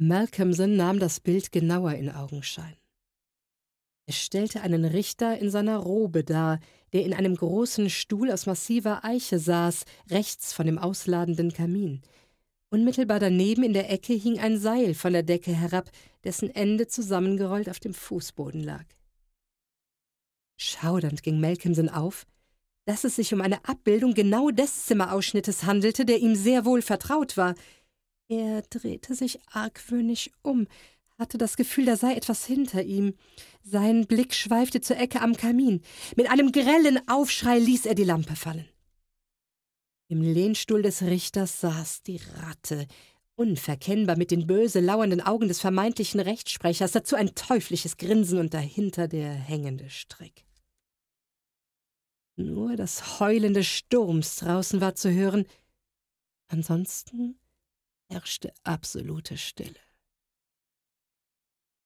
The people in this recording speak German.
Malcolmson nahm das Bild genauer in Augenschein. Es stellte einen Richter in seiner Robe dar, der in einem großen Stuhl aus massiver Eiche saß, rechts von dem ausladenden Kamin. Unmittelbar daneben in der Ecke hing ein Seil von der Decke herab, dessen Ende zusammengerollt auf dem Fußboden lag. Schaudernd ging Malcolmson auf, dass es sich um eine Abbildung genau des Zimmerausschnittes handelte, der ihm sehr wohl vertraut war. Er drehte sich argwöhnisch um, hatte das Gefühl, da sei etwas hinter ihm. Sein Blick schweifte zur Ecke am Kamin. Mit einem grellen Aufschrei ließ er die Lampe fallen. Im Lehnstuhl des Richters saß die Ratte, unverkennbar mit den böse lauernden Augen des vermeintlichen Rechtsprechers, dazu ein teuflisches Grinsen und dahinter der hängende Strick. Nur das Heulen des Sturms draußen war zu hören, ansonsten herrschte absolute Stille.